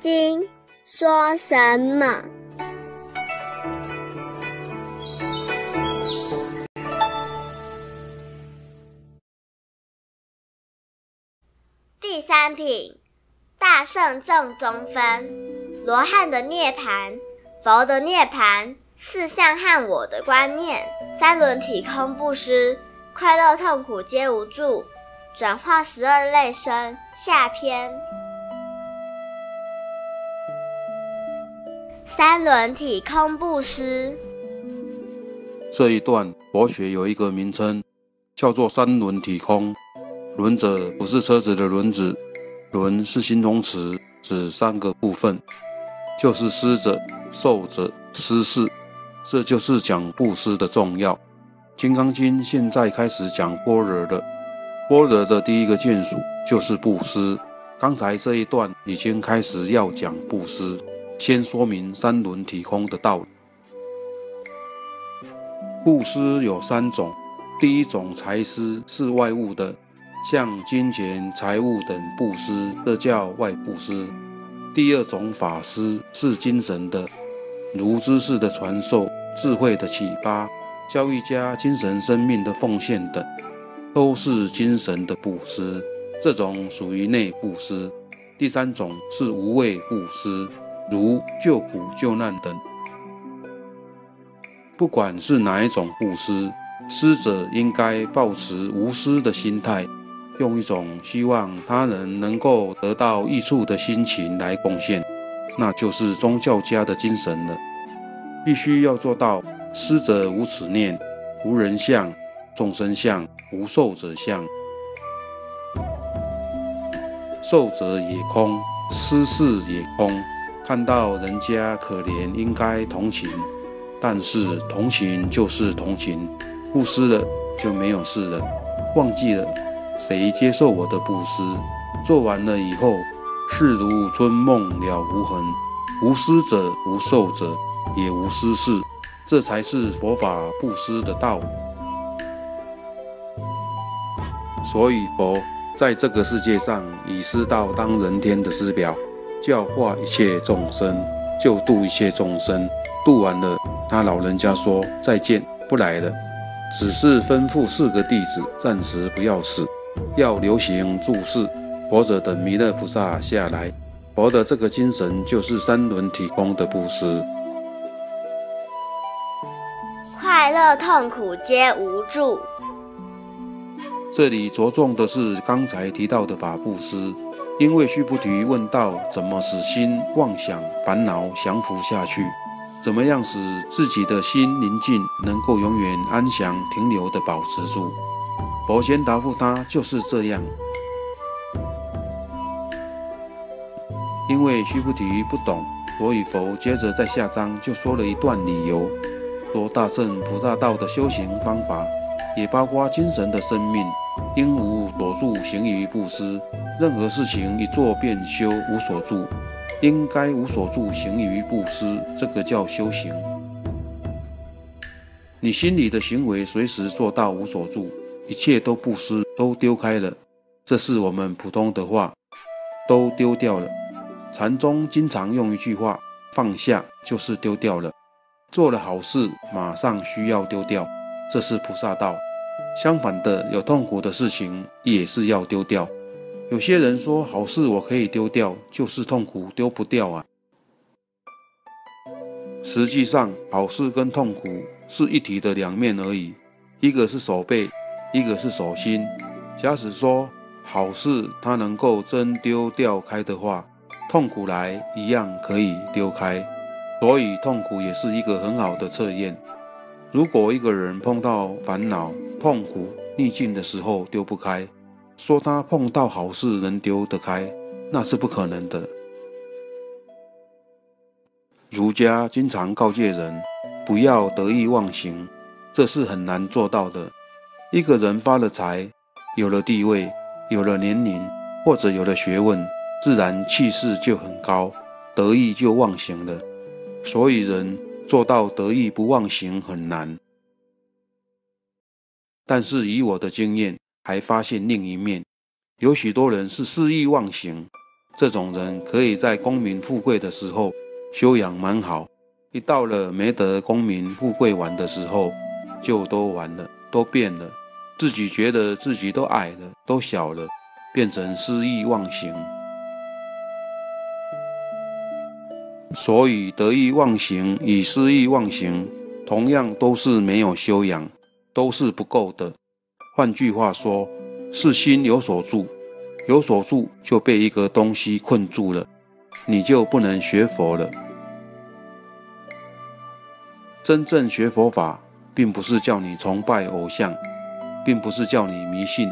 经说什么？第三品，大圣正宗分，罗汉的涅盘，佛的涅盘，四相和我的观念，三轮体空不失，快乐痛苦皆无助，转化十二类生。下篇。三轮体空不施。这一段佛学有一个名称，叫做三轮体空。轮者不是车子的轮子，轮是形容词，指三个部分，就是施者、受者、施事。这就是讲布施的重要。《金刚经》现在开始讲般若的，般若的第一个建属就是布施。刚才这一段已经开始要讲布施。先说明三轮体空的道理。布施有三种，第一种财施是外物的，像金钱、财物等布施，这叫外布施；第二种法施是精神的，如知识的传授、智慧的启发、教育家精神生命的奉献等，都是精神的布施，这种属于内布施。第三种是无畏布施。如救苦救难等，不管是哪一种布施，施者应该保持无私的心态，用一种希望他人能够得到益处的心情来贡献，那就是宗教家的精神了。必须要做到施者无此念，无人相、众生相、无受者相，受者也空，施事也空。看到人家可怜，应该同情，但是同情就是同情，布施了就没有事了，忘记了谁接受我的布施，做完了。以后，事如春梦了无痕，无施者无受者也无私事，这才是佛法布施的道。所以佛在这个世界上以师道当人天的师表。教化一切众生，救度一切众生，度完了，他老人家说再见，不来了，只是吩咐四个弟子暂时不要死，要留行住世，或者等弥勒菩萨下来。佛的这个精神就是三轮体空的布施，快乐痛苦皆无助。这里着重的是刚才提到的法布施。因为须菩提问道：“怎么使心妄想烦恼降服下去？怎么样使自己的心宁静，能够永远安详停留的保持住？”佛先答复他：“就是这样。”因为须菩提不懂，所以佛接着在下章就说了一段理由，说大圣菩萨道的修行方法，也包括精神的生命，应无所住行于布施。任何事情一做便修无所住，应该无所住行于布施，这个叫修行。你心里的行为随时做到无所住，一切都布施，都丢开了，这是我们普通的话，都丢掉了。禅宗经常用一句话：放下就是丢掉了。做了好事，马上需要丢掉，这是菩萨道。相反的，有痛苦的事情也是要丢掉。有些人说好事我可以丢掉，就是痛苦丢不掉啊。实际上，好事跟痛苦是一体的两面而已，一个是手背，一个是手心。假使说好事它能够真丢掉开的话，痛苦来一样可以丢开。所以痛苦也是一个很好的测验。如果一个人碰到烦恼、痛苦、逆境的时候丢不开。说他碰到好事能丢得开，那是不可能的。儒家经常告诫人不要得意忘形，这是很难做到的。一个人发了财，有了地位，有了年龄，或者有了学问，自然气势就很高，得意就忘形了。所以人做到得意不忘形很难。但是以我的经验。还发现另一面，有许多人是肆意妄行，这种人可以在功名富贵的时候修养蛮好，一到了没得功名富贵玩的时候，就都完了，都变了，自己觉得自己都矮了，都小了，变成失意忘形。所以得意忘形与失意忘形，同样都是没有修养，都是不够的。换句话说，是心有所住。有所住就被一个东西困住了，你就不能学佛了。真正学佛法，并不是叫你崇拜偶像，并不是叫你迷信，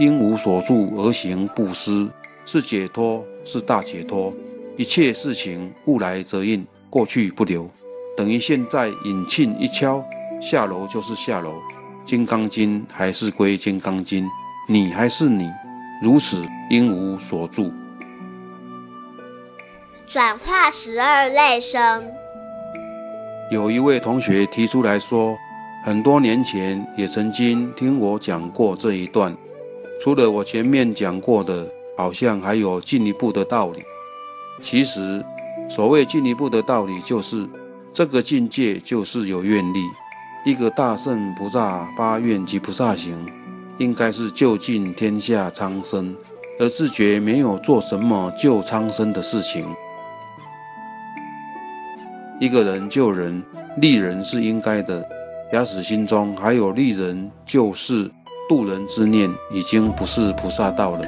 因无所住而行布施，是解脱，是大解脱。一切事情物来则应，过去不留，等于现在引磬一敲，下楼就是下楼，金刚经还是归金刚经，你还是你。如此，应无所住。转化十二类生。有一位同学提出来说，很多年前也曾经听我讲过这一段。除了我前面讲过的，好像还有进一步的道理。其实，所谓进一步的道理，就是这个境界就是有愿力。一个大圣菩萨发愿及菩萨行。应该是救尽天下苍生，而自觉没有做什么救苍生的事情。一个人救人、利人是应该的，假使心中还有利人、救世、度人之念，已经不是菩萨道了。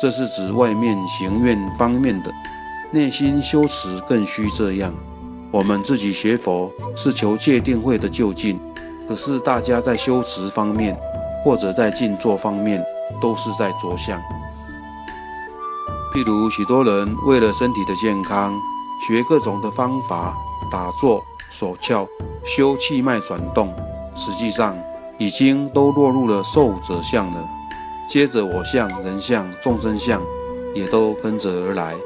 这是指外面行愿方面的，内心修持更需这样。我们自己学佛是求戒定慧的就近，可是大家在修持方面。或者在静坐方面，都是在着相。譬如许多人为了身体的健康，学各种的方法，打坐、手窍、修气脉转动，实际上已经都落入了受者相了。接着我相、人相、众生相，也都跟着而来，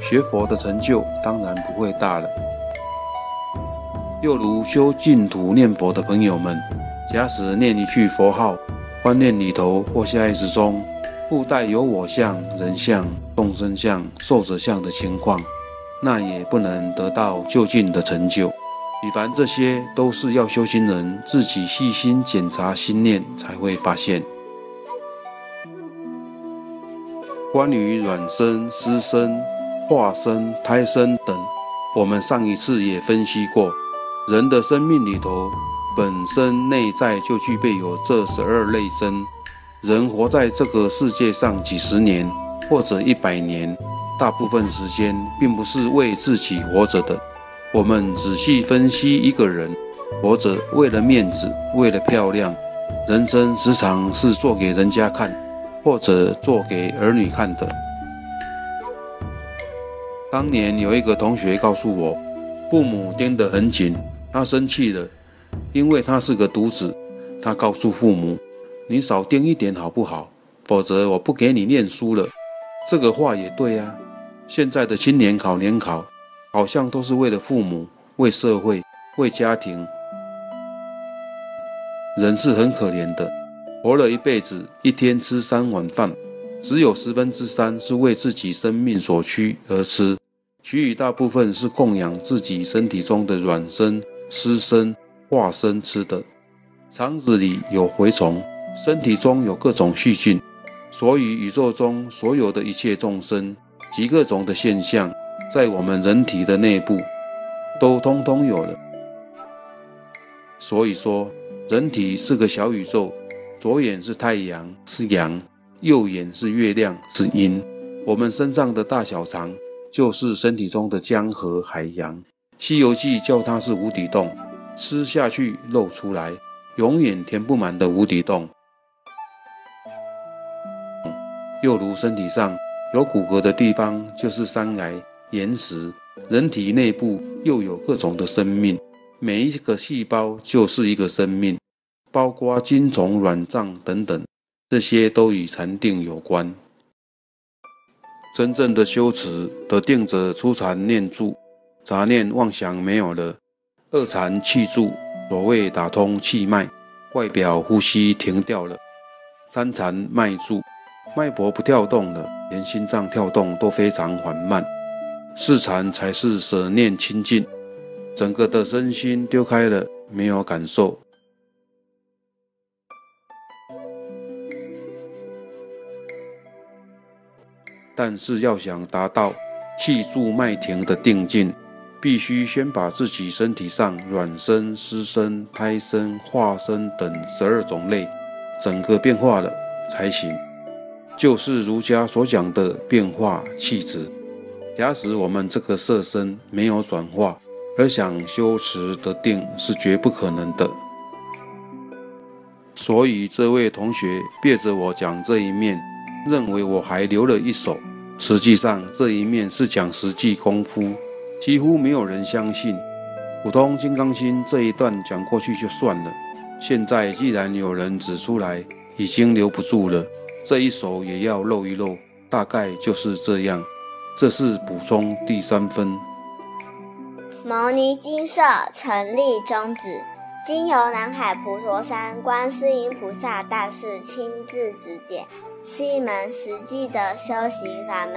学佛的成就当然不会大了。又如修净土念佛的朋友们，假使念一句佛号。观念里头或下意识中，不带有我相、人相、众生相、寿者相的情况，那也不能得到就近的成就。比凡这些，都是要修行人自己细心检查心念，才会发现。关于卵生、湿生、化生、胎生等，我们上一次也分析过，人的生命里头。本身内在就具备有这十二类生。人活在这个世界上几十年或者一百年，大部分时间并不是为自己活着的。我们仔细分析一个人活着为了面子，为了漂亮，人生时常是做给人家看，或者做给儿女看的。当年有一个同学告诉我，父母盯得很紧，他生气了。因为他是个独子，他告诉父母：“你少盯一点好不好？否则我不给你念书了。”这个话也对啊。现在的青年考联考，好像都是为了父母、为社会、为家庭。人是很可怜的，活了一辈子，一天吃三碗饭，只有十分之三是为自己生命所需而吃，其余大部分是供养自己身体中的卵生、湿生。化身吃的，肠子里有蛔虫，身体中有各种细菌，所以宇宙中所有的一切众生及各种的现象，在我们人体的内部都通通有了。所以说，人体是个小宇宙，左眼是太阳是阳，右眼是月亮是阴。我们身上的大小肠就是身体中的江河海洋，《西游记》叫它是无底洞。吃下去漏出来，永远填不满的无底洞。又如身体上有骨骼的地方就是山崖岩石，人体内部又有各种的生命，每一个细胞就是一个生命，包括精虫、卵脏等等，这些都与禅定有关。真正的修持得定者出禅念住，杂念妄想没有了。二禅气住，所谓打通气脉，外表呼吸停掉了；三禅脉住，脉搏不跳动了，连心脏跳动都非常缓慢。四禅才是舍念清净，整个的身心丢开了，没有感受。但是要想达到气住脉停的定境，必须先把自己身体上软身、湿身、胎身、化身等十二种类整个变化了才行。就是儒家所讲的变化气质。假使我们这个色身没有转化，而想修持得定是绝不可能的。所以这位同学别着我讲这一面。认为我还留了一手，实际上这一面是讲实际功夫，几乎没有人相信。普通金刚心这一段讲过去就算了，现在既然有人指出来，已经留不住了，这一手也要露一露，大概就是这样。这是补充第三分。牟尼金舍成立宗旨，经由南海普陀山观世音菩萨大士亲自指点。是一门实际的修行法门，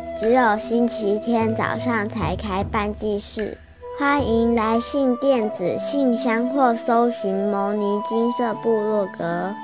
只有星期天早上才开办祭事，欢迎来信电子信箱或搜寻牟尼金色部落格。